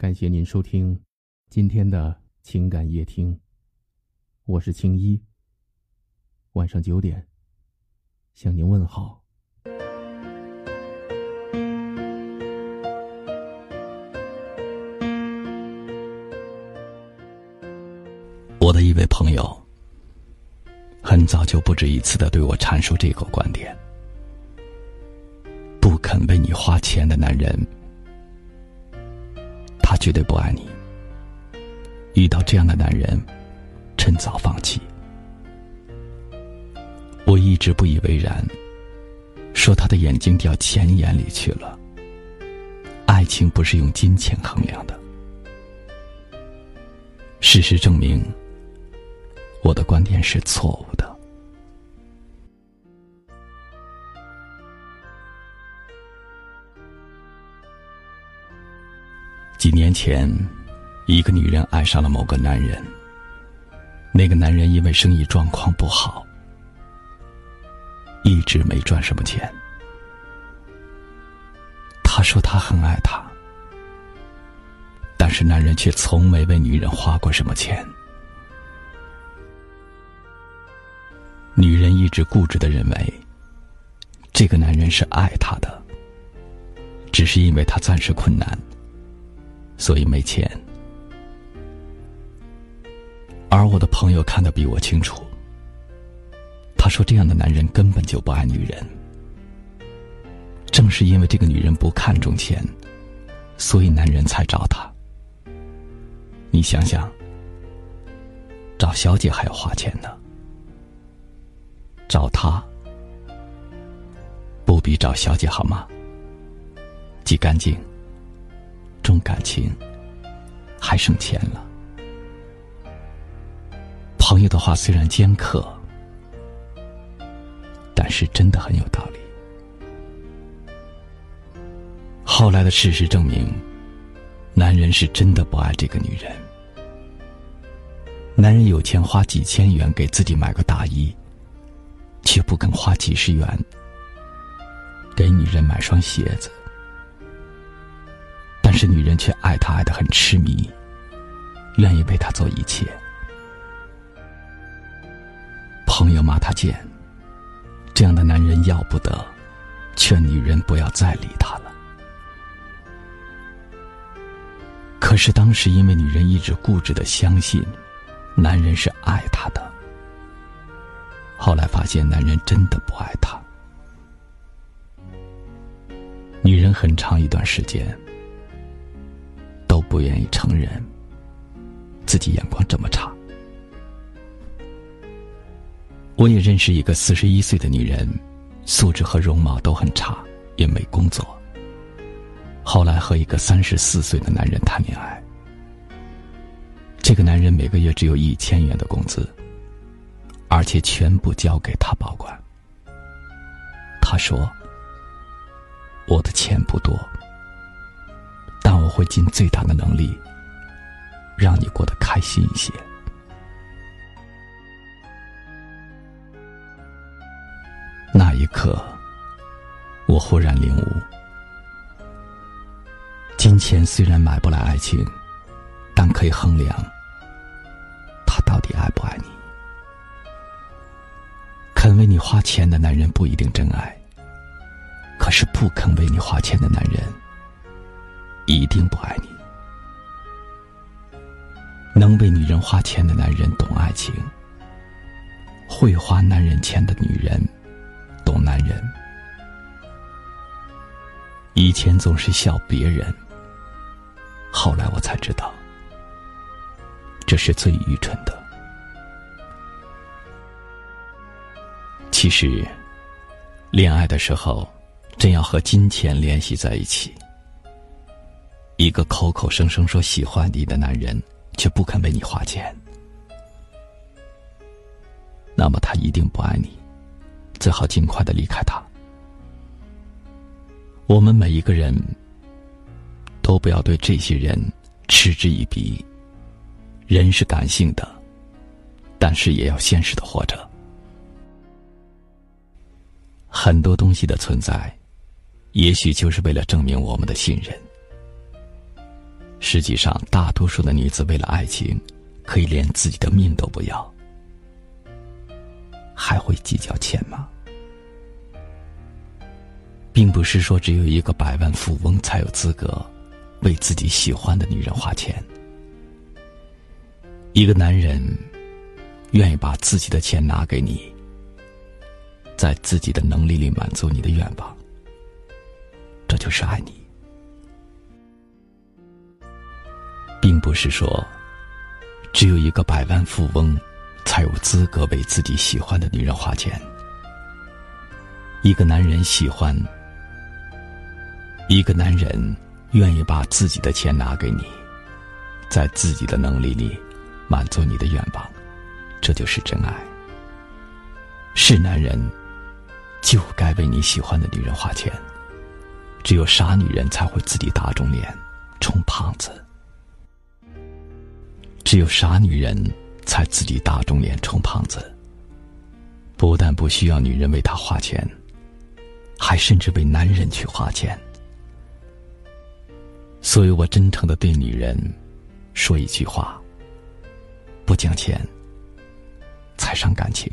感谢您收听今天的情感夜听，我是青衣。晚上九点向您问好。我的一位朋友，很早就不止一次的对我阐述这个观点：不肯为你花钱的男人，绝对不爱你。遇到这样的男人，趁早放弃。我一直不以为然，说他的眼睛掉钱眼里去了。爱情不是用金钱衡量的。事实证明。我的观点是错误的。几年前，一个女人爱上了某个男人。那个男人因为生意状况不好，一直没赚什么钱。他说他很爱她，但是男人却从没为女人花过什么钱。女人一直固执的认为，这个男人是爱她的，只是因为他暂时困难，所以没钱。而我的朋友看得比我清楚，他说这样的男人根本就不爱女人。正是因为这个女人不看重钱，所以男人才找她。你想想，找小姐还要花钱呢。找她，不比找小姐好吗？既干净，重感情，还省钱了。朋友的话虽然尖刻，但是真的很有道理。后来的事实证明，男人是真的不爱这个女人。男人有钱花几千元给自己买个大衣。却不肯花几十元给女人买双鞋子，是女人却爱他爱的很痴迷，愿意为他做一切。朋友骂他贱，这样的男人要不得，劝女人不要再理他了。可是当时因为女人一直固执的相信，男人是爱她的。后来发现，男人真的不爱她。女人很长一段时间不愿意承认自己眼光这么差。我也认识一个四十一岁的女人，素质和容貌都很差，也没工作。后来和一个三十四岁的男人谈恋爱，这个男人每个月只有一千元的工资。而且全部交给他保管。他说：“我的钱不多，我会尽最大的能力，让你过得开心一些。”那一刻，我忽然领悟：金钱虽然买不来爱情，但可以衡量他到底爱不爱你。肯为你花钱的男人不一定真爱，可是不肯为你花钱的男人一定不爱你。能为女人花钱的男人懂爱情，会花男人钱的女人懂男人。以前总是笑别人，后来我才知道，这是最愚蠢的。其实，恋爱的时候，真要和金钱联系在一起。一个口口声声说喜欢你的男人，却不肯为你花钱，那么他一定不爱你，最好尽快的离开他。我们每一个人都不要对这些人嗤之以鼻。人是感性的，但是也要现实的活着。很多东西的存在，也许就是为了证明我们的信任。实际上，大多数的女子为了爱情，可以连自己的命都不要，还会计较钱吗？并不是说只有一个百万富翁才有资格为自己喜欢的女人花钱。一个男人愿意把自己的钱拿给你，在自己的能力里满足你的愿望，这就是爱你。并不是说，只有一个百万富翁才有资格为自己喜欢的女人花钱。一个男人喜欢，一个男人愿意把自己的钱拿给你，在自己的能力里满足你的愿望，这就是真爱。是男人就该为你喜欢的女人花钱，只有傻女人才会自己打肿脸充胖子。只有傻女人才自己打肿脸充胖子，不但不需要女人为她花钱，还甚至为男人去花钱。所以我真诚的对女人说一句话：不讲钱，才伤感情。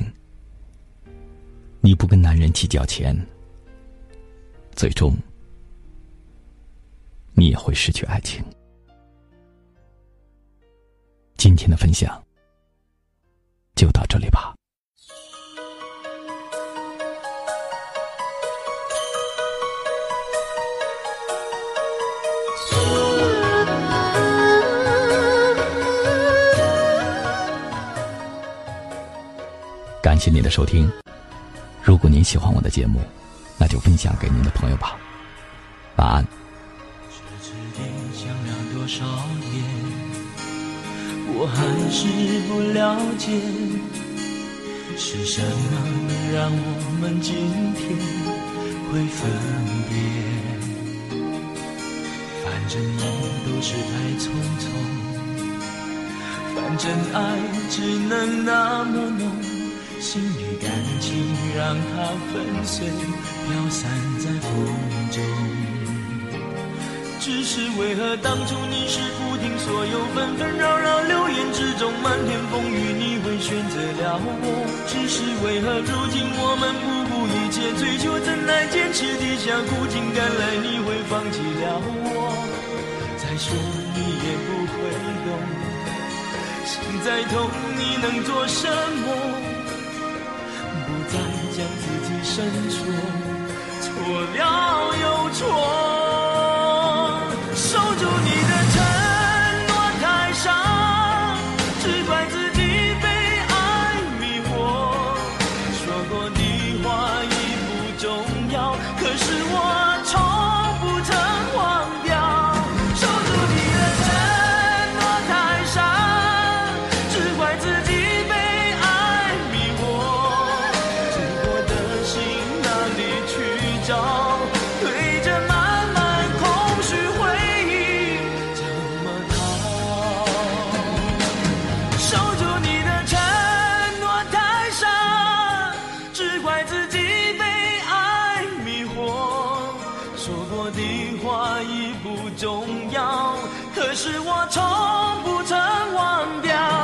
你不跟男人计较钱，最终你也会失去爱情。今天的分享就到这里吧。感谢您的收听。如果您喜欢我的节目，那就分享给您的朋友吧。晚安。我还是不了解，是什么让我们今天会分别？反正也都是太匆匆，反正爱只能那么浓，心里感情让它粉碎，飘散在风中。只是为何当初你是不听所有纷纷扰扰流言之中漫天风雨，你会选择了我？只是为何如今我们不顾一切追求真爱，坚持地下苦尽甘来，你会放弃了我？再说你也不会懂，心再痛你能做什么？不再将自己深锁，错了又错。说过的话已不重要可是我从不曾忘掉。